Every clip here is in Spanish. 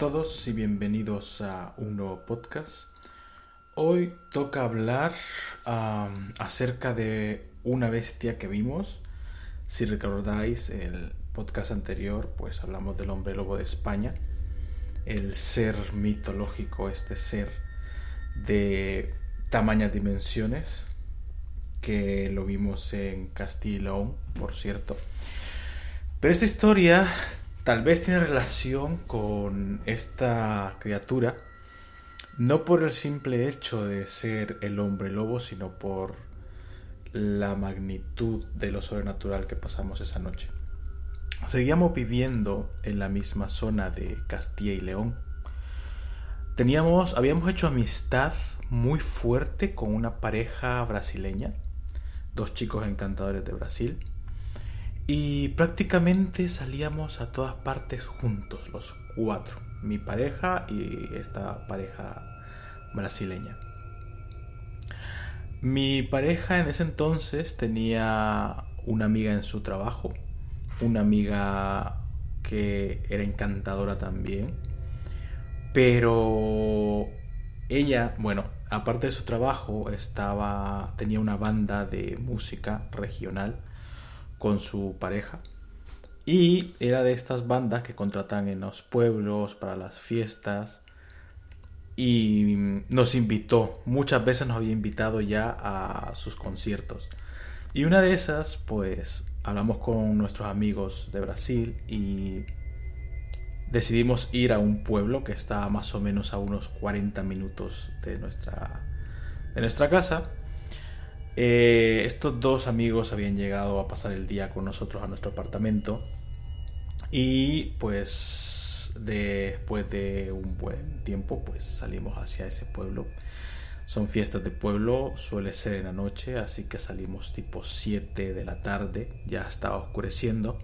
Todos y bienvenidos a un nuevo podcast. Hoy toca hablar acerca de una bestia que vimos. Si recordáis el podcast anterior, pues hablamos del hombre lobo de España, el ser mitológico, este ser de tamañas dimensiones, que lo vimos en Castilla por cierto. Pero esta historia tal vez tiene relación con esta criatura, no por el simple hecho de ser el hombre lobo, sino por la magnitud de lo sobrenatural que pasamos esa noche. Seguíamos viviendo en la misma zona de Castilla y León. Teníamos, habíamos hecho amistad muy fuerte con una pareja brasileña, dos chicos encantadores de Brasil y prácticamente salíamos a todas partes juntos, los cuatro, mi pareja y esta pareja brasileña. Mi pareja en ese entonces tenía una amiga en su trabajo, una amiga que era encantadora también, pero ella, bueno, aparte de su trabajo, estaba tenía una banda de música regional con su pareja. Y era de estas bandas que contratan en los pueblos para las fiestas. Y nos invitó, muchas veces nos había invitado ya a sus conciertos. Y una de esas, pues hablamos con nuestros amigos de Brasil y decidimos ir a un pueblo que está más o menos a unos 40 minutos de nuestra, de nuestra casa. Eh, estos dos amigos habían llegado a pasar el día con nosotros a nuestro apartamento y pues después de un buen tiempo pues salimos hacia ese pueblo. Son fiestas de pueblo, suele ser en la noche, así que salimos tipo 7 de la tarde, ya estaba oscureciendo.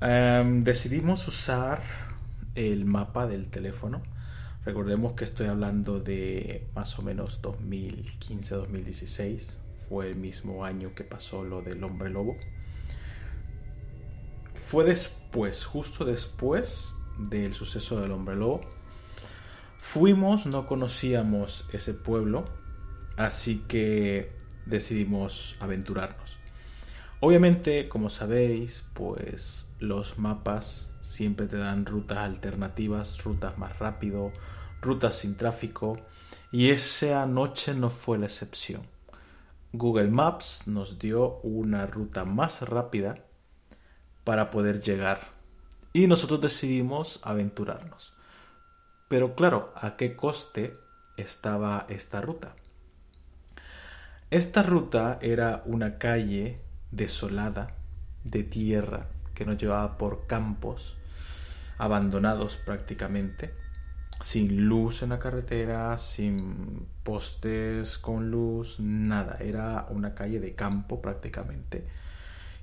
Em, decidimos usar el mapa del teléfono Recordemos que estoy hablando de más o menos 2015-2016. Fue el mismo año que pasó lo del hombre lobo. Fue después, justo después del suceso del hombre lobo. Fuimos, no conocíamos ese pueblo, así que decidimos aventurarnos. Obviamente, como sabéis, pues los mapas siempre te dan rutas alternativas, rutas más rápido, rutas sin tráfico, y esa noche no fue la excepción. Google Maps nos dio una ruta más rápida para poder llegar y nosotros decidimos aventurarnos. Pero claro, ¿a qué coste estaba esta ruta? Esta ruta era una calle desolada de tierra que nos llevaba por campos abandonados prácticamente, sin luz en la carretera, sin postes con luz, nada, era una calle de campo prácticamente,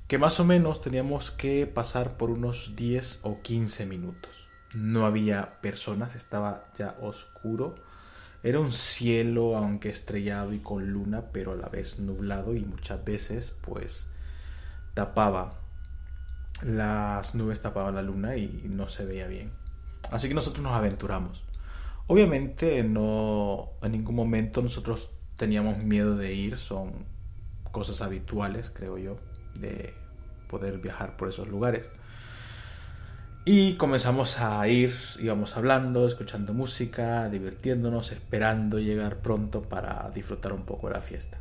que más o menos teníamos que pasar por unos 10 o 15 minutos. No había personas, estaba ya oscuro. Era un cielo, aunque estrellado y con luna, pero a la vez nublado y muchas veces pues tapaba las nubes tapaban la luna y no se veía bien. Así que nosotros nos aventuramos. Obviamente no en ningún momento nosotros teníamos miedo de ir, son cosas habituales, creo yo, de poder viajar por esos lugares. Y comenzamos a ir, íbamos hablando, escuchando música, divirtiéndonos, esperando llegar pronto para disfrutar un poco de la fiesta.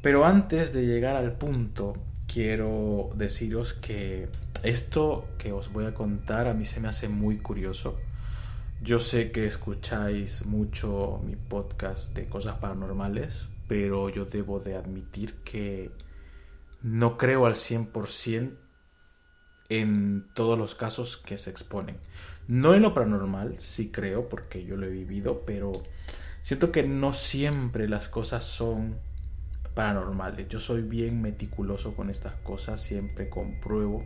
Pero antes de llegar al punto quiero deciros que esto que os voy a contar a mí se me hace muy curioso. Yo sé que escucháis mucho mi podcast de cosas paranormales, pero yo debo de admitir que no creo al 100% en todos los casos que se exponen. No en lo paranormal, sí creo, porque yo lo he vivido, pero siento que no siempre las cosas son paranormales. Yo soy bien meticuloso con estas cosas, siempre compruebo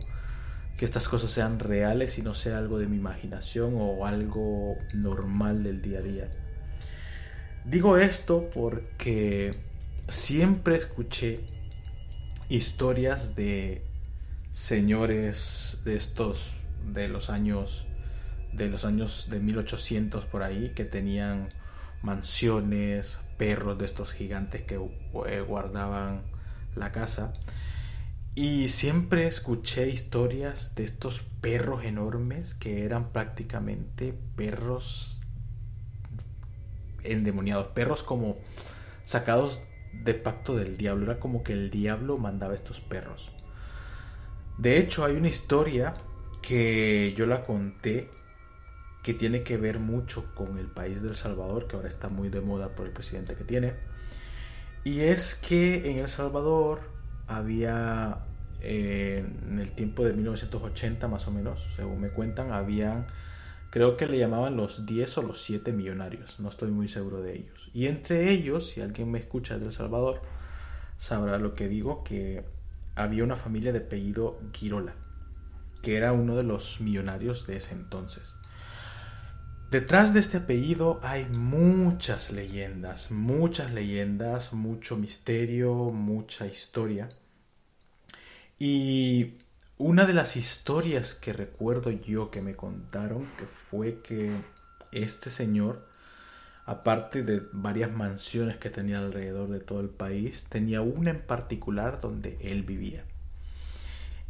que estas cosas sean reales y no sea algo de mi imaginación o algo normal del día a día. Digo esto porque siempre escuché historias de señores de estos de los años de los años de 1800 por ahí que tenían mansiones, perros de estos gigantes que eh, guardaban la casa. Y siempre escuché historias de estos perros enormes que eran prácticamente perros endemoniados, perros como sacados de pacto del diablo, era como que el diablo mandaba estos perros. De hecho, hay una historia que yo la conté que tiene que ver mucho con el país del Salvador, que ahora está muy de moda por el presidente que tiene. Y es que en El Salvador había, eh, en el tiempo de 1980 más o menos, según me cuentan, habían, creo que le llamaban los 10 o los 7 millonarios, no estoy muy seguro de ellos. Y entre ellos, si alguien me escucha de El Salvador, sabrá lo que digo, que había una familia de apellido Girola, que era uno de los millonarios de ese entonces. Detrás de este apellido hay muchas leyendas, muchas leyendas, mucho misterio, mucha historia. Y una de las historias que recuerdo yo que me contaron que fue que este señor, aparte de varias mansiones que tenía alrededor de todo el país, tenía una en particular donde él vivía.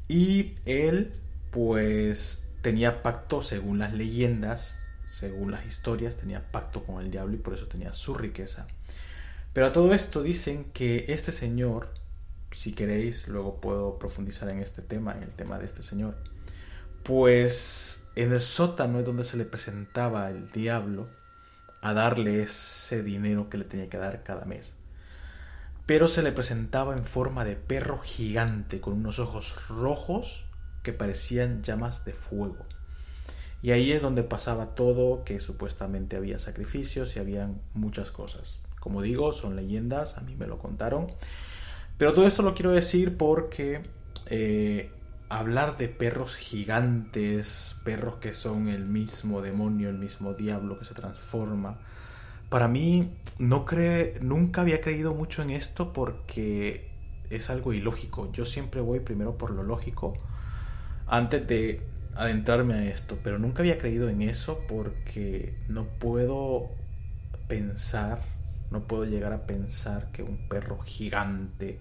Y él pues tenía pacto según las leyendas según las historias, tenía pacto con el diablo y por eso tenía su riqueza. Pero a todo esto dicen que este señor, si queréis, luego puedo profundizar en este tema, en el tema de este señor, pues en el sótano es donde se le presentaba el diablo a darle ese dinero que le tenía que dar cada mes. Pero se le presentaba en forma de perro gigante con unos ojos rojos que parecían llamas de fuego. Y ahí es donde pasaba todo, que supuestamente había sacrificios y habían muchas cosas. Como digo, son leyendas, a mí me lo contaron. Pero todo esto lo quiero decir porque eh, hablar de perros gigantes, perros que son el mismo demonio, el mismo diablo que se transforma, para mí no cree, nunca había creído mucho en esto porque es algo ilógico. Yo siempre voy primero por lo lógico antes de adentrarme a esto, pero nunca había creído en eso porque no puedo pensar, no puedo llegar a pensar que un perro gigante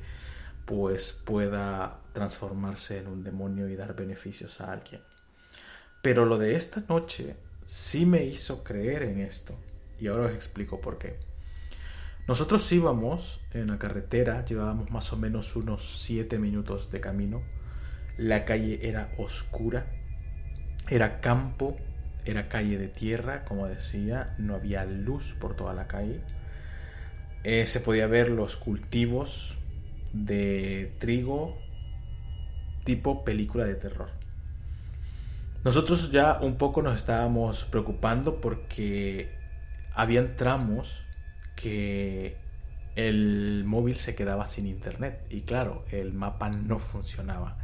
pues pueda transformarse en un demonio y dar beneficios a alguien. Pero lo de esta noche sí me hizo creer en esto y ahora os explico por qué. Nosotros íbamos en la carretera, llevábamos más o menos unos 7 minutos de camino. La calle era oscura, era campo, era calle de tierra, como decía, no había luz por toda la calle. Eh, se podía ver los cultivos de trigo tipo película de terror. Nosotros ya un poco nos estábamos preocupando porque habían tramos que el móvil se quedaba sin internet y claro, el mapa no funcionaba.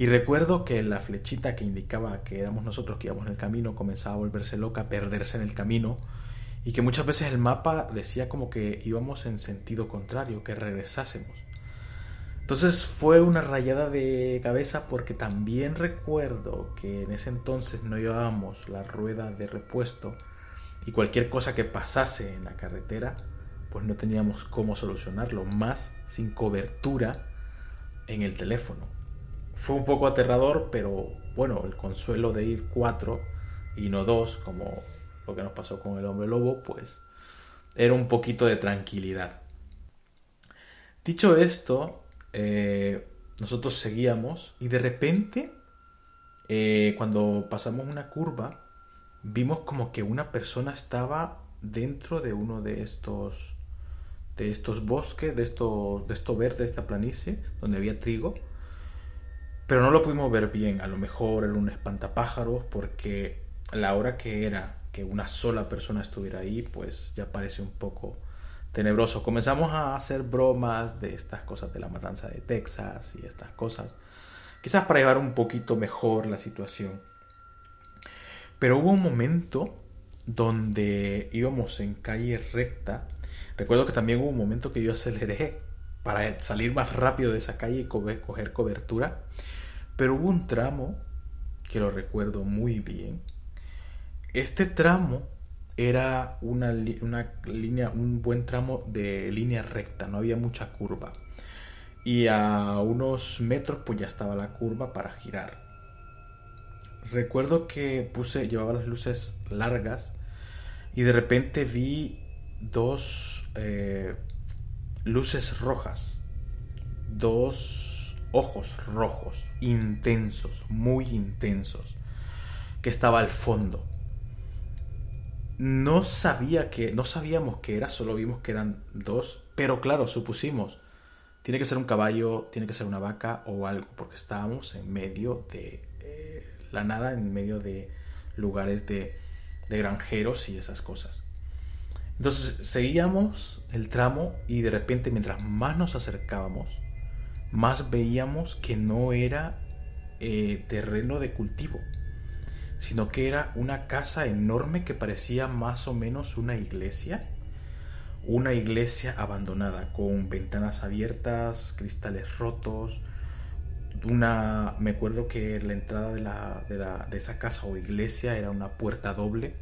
Y recuerdo que la flechita que indicaba que éramos nosotros que íbamos en el camino comenzaba a volverse loca, a perderse en el camino, y que muchas veces el mapa decía como que íbamos en sentido contrario, que regresásemos. Entonces fue una rayada de cabeza porque también recuerdo que en ese entonces no llevábamos la rueda de repuesto y cualquier cosa que pasase en la carretera, pues no teníamos cómo solucionarlo, más sin cobertura en el teléfono fue un poco aterrador, pero bueno, el consuelo de ir cuatro y no dos, como lo que nos pasó con el hombre lobo, pues era un poquito de tranquilidad. Dicho esto, eh, nosotros seguíamos y de repente, eh, cuando pasamos una curva, vimos como que una persona estaba dentro de uno de estos de estos bosques, de esto, de esto verde, de esta planicie, donde había trigo, pero no lo pudimos ver bien. A lo mejor era un espantapájaros porque la hora que era que una sola persona estuviera ahí, pues ya parece un poco tenebroso. Comenzamos a hacer bromas de estas cosas de la matanza de Texas y estas cosas. Quizás para llevar un poquito mejor la situación. Pero hubo un momento donde íbamos en calle recta. Recuerdo que también hubo un momento que yo aceleré para salir más rápido de esa calle y coger cobertura. Pero hubo un tramo, que lo recuerdo muy bien, Este tramo era una, una, línea, un buen tramo de línea recta, no había mucha curva. Y a unos metros pues ya estaba la curva para girar. Recuerdo que puse, llevaba las luces largas y de repente vi dos eh, luces rojas, dos ojos rojos, intensos, muy intensos, que estaba al fondo. No sabía que, no sabíamos que era, solo vimos que eran dos, pero claro, supusimos, tiene que ser un caballo, tiene que ser una vaca o algo, porque estábamos en medio de eh, la nada, en medio de lugares de, de granjeros y esas cosas. Entonces seguíamos el tramo y de repente mientras más nos acercábamos, más veíamos que no era eh, terreno de cultivo, sino que era una casa enorme que parecía más o menos una iglesia, una iglesia abandonada, con ventanas abiertas, cristales rotos, una, me acuerdo que la entrada de, la, de, la, de esa casa o iglesia era una puerta doble,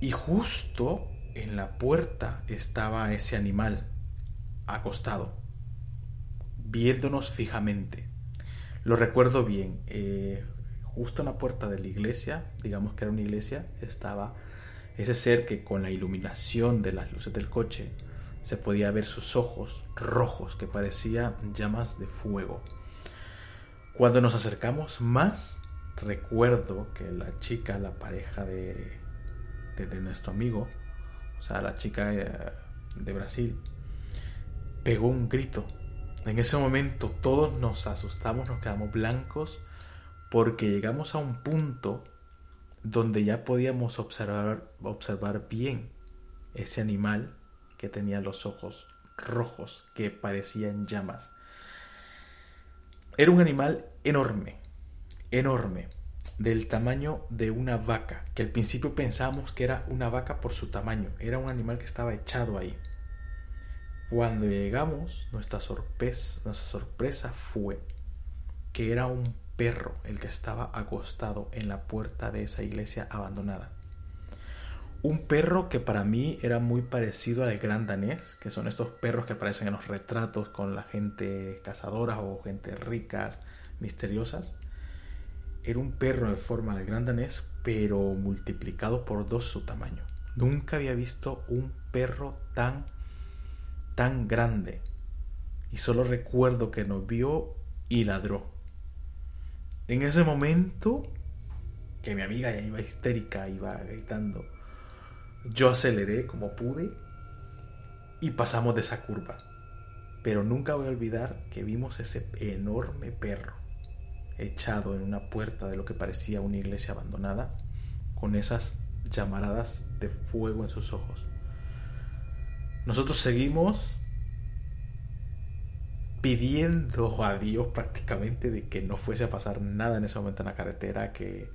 y justo en la puerta estaba ese animal, acostado, viéndonos fijamente. Lo recuerdo bien. Eh, justo en la puerta de la iglesia, digamos que era una iglesia, estaba ese ser que con la iluminación de las luces del coche se podía ver sus ojos rojos que parecían llamas de fuego. Cuando nos acercamos más, recuerdo que la chica, la pareja de, de nuestro amigo, o sea, la chica eh, de Brasil, pegó un grito. En ese momento todos nos asustamos, nos quedamos blancos, porque llegamos a un punto donde ya podíamos observar, observar bien ese animal que tenía los ojos rojos, que parecían llamas. Era un animal enorme, enorme del tamaño de una vaca, que al principio pensábamos que era una vaca por su tamaño, era un animal que estaba echado ahí. Cuando llegamos, nuestra sorpresa, fue que era un perro el que estaba acostado en la puerta de esa iglesia abandonada. Un perro que para mí era muy parecido al gran danés, que son estos perros que aparecen en los retratos con la gente cazadora o gente ricas, misteriosas era un perro de forma de gran danés, pero multiplicado por dos su tamaño. Nunca había visto un perro tan, tan grande. Y solo recuerdo que nos vio y ladró. En ese momento, que mi amiga ya iba histérica, iba gritando, yo aceleré como pude y pasamos de esa curva. Pero nunca voy a olvidar que vimos ese enorme perro echado en una puerta de lo que parecía una iglesia abandonada, con esas llamaradas de fuego en sus ojos. Nosotros seguimos pidiendo a Dios prácticamente de que no fuese a pasar nada en ese momento en la carretera, que,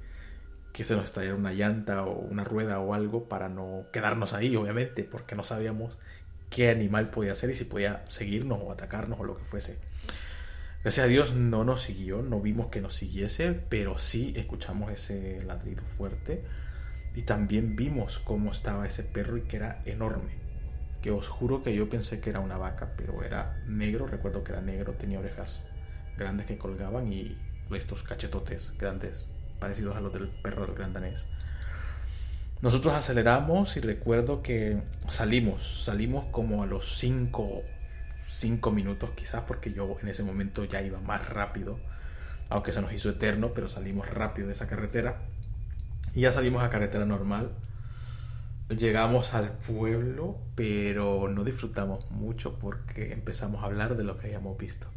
que se nos estallara una llanta o una rueda o algo para no quedarnos ahí, obviamente, porque no sabíamos qué animal podía ser y si podía seguirnos o atacarnos o lo que fuese. Gracias a Dios no nos siguió, no vimos que nos siguiese, pero sí escuchamos ese ladrido fuerte y también vimos cómo estaba ese perro y que era enorme. Que os juro que yo pensé que era una vaca, pero era negro, recuerdo que era negro, tenía orejas grandes que colgaban y estos cachetotes grandes parecidos a los del perro del gran danés. Nosotros aceleramos y recuerdo que salimos, salimos como a los 5 cinco minutos quizás, porque yo en ese momento ya iba más rápido, aunque se nos hizo eterno, pero salimos rápido de esa carretera. Y ya salimos a carretera normal. Llegamos al pueblo, pero no disfrutamos mucho porque empezamos a hablar de lo que habíamos visto.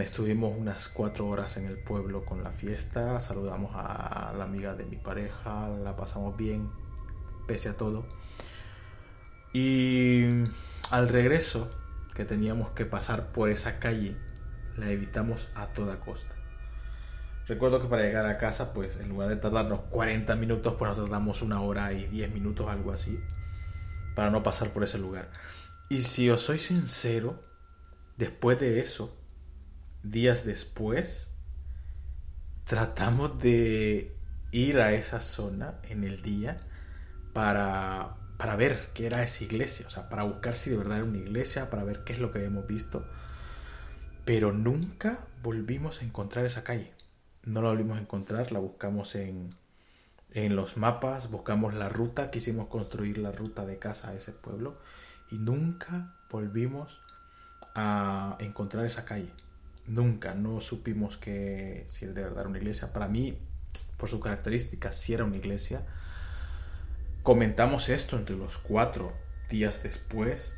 estuvimos unas cuatro horas en el pueblo con la fiesta, saludamos a la amiga de mi pareja, la pasamos bien, pese a todo. Y al regreso, que teníamos que pasar por esa calle, la evitamos a toda costa. Recuerdo que para llegar a casa, pues en lugar de tardarnos 40 minutos, pues nos tardamos una hora y 10 minutos, algo así, para no pasar por ese lugar. Y si os soy sincero, después de eso, días después, tratamos de ir a esa zona en el día para, para ver qué era esa iglesia, o sea, para buscar si de verdad era una iglesia, para ver qué es lo que habíamos visto. Pero nunca volvimos a encontrar esa calle. No la volvimos a encontrar, la buscamos en, en los mapas, buscamos la ruta, quisimos construir la ruta de casa a ese pueblo y nunca volvimos a encontrar esa calle. Nunca, no supimos que si de verdad era una iglesia. Para mí, por sus características, si era una iglesia. Comentamos esto entre los cuatro días después.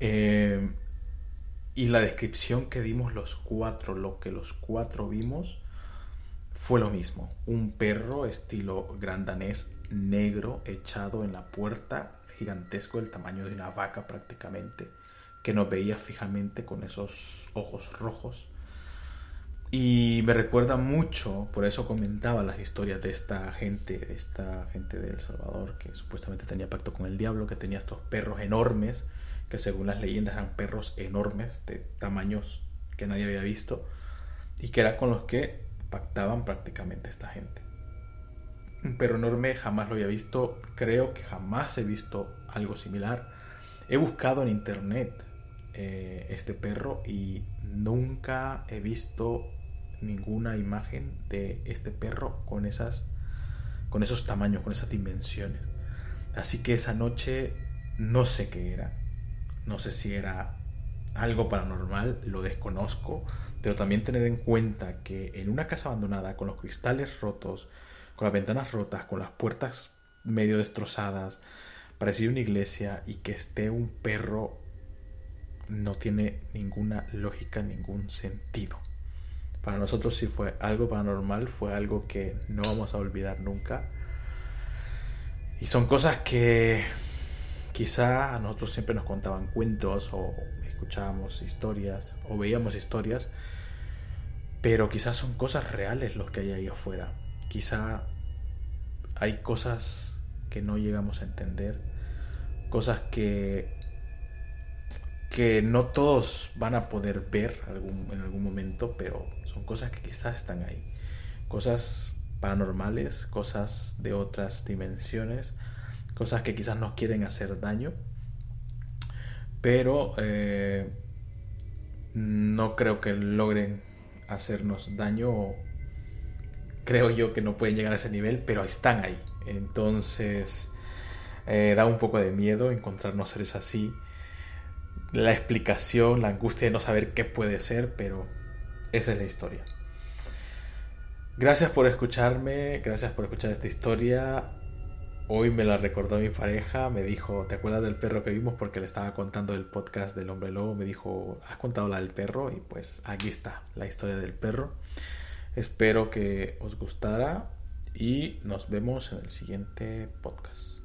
Eh, y la descripción que dimos los cuatro, lo que los cuatro vimos, fue lo mismo. Un perro estilo grandanés negro echado en la puerta, gigantesco, del tamaño de una vaca prácticamente, que nos veía fijamente con esos ojos rojos. Y me recuerda mucho, por eso comentaba las historias de esta gente, de esta gente de El Salvador, que supuestamente tenía pacto con el diablo, que tenía estos perros enormes, que según las leyendas eran perros enormes, de tamaños que nadie había visto, y que era con los que pactaban prácticamente esta gente. Un perro enorme jamás lo había visto, creo que jamás he visto algo similar. He buscado en internet eh, este perro y nunca he visto ninguna imagen de este perro con esas con esos tamaños, con esas dimensiones. Así que esa noche no sé qué era. No sé si era algo paranormal, lo desconozco, pero también tener en cuenta que en una casa abandonada, con los cristales rotos, con las ventanas rotas, con las puertas medio destrozadas, parecía una iglesia y que esté un perro no tiene ninguna lógica, ningún sentido. Para nosotros sí fue algo paranormal, fue algo que no vamos a olvidar nunca. Y son cosas que quizá a nosotros siempre nos contaban cuentos o escuchábamos historias o veíamos historias, pero quizás son cosas reales los que hay ahí afuera. Quizá hay cosas que no llegamos a entender, cosas que que no todos van a poder ver en algún momento, pero son cosas que quizás están ahí. Cosas paranormales, cosas de otras dimensiones, cosas que quizás nos quieren hacer daño, pero eh, no creo que logren hacernos daño. Creo yo que no pueden llegar a ese nivel, pero están ahí. Entonces eh, da un poco de miedo encontrarnos seres así. La explicación, la angustia de no saber qué puede ser, pero esa es la historia. Gracias por escucharme, gracias por escuchar esta historia. Hoy me la recordó mi pareja, me dijo, ¿te acuerdas del perro que vimos? Porque le estaba contando el podcast del hombre lobo, me dijo, ¿has contado la del perro? Y pues aquí está, la historia del perro. Espero que os gustara y nos vemos en el siguiente podcast.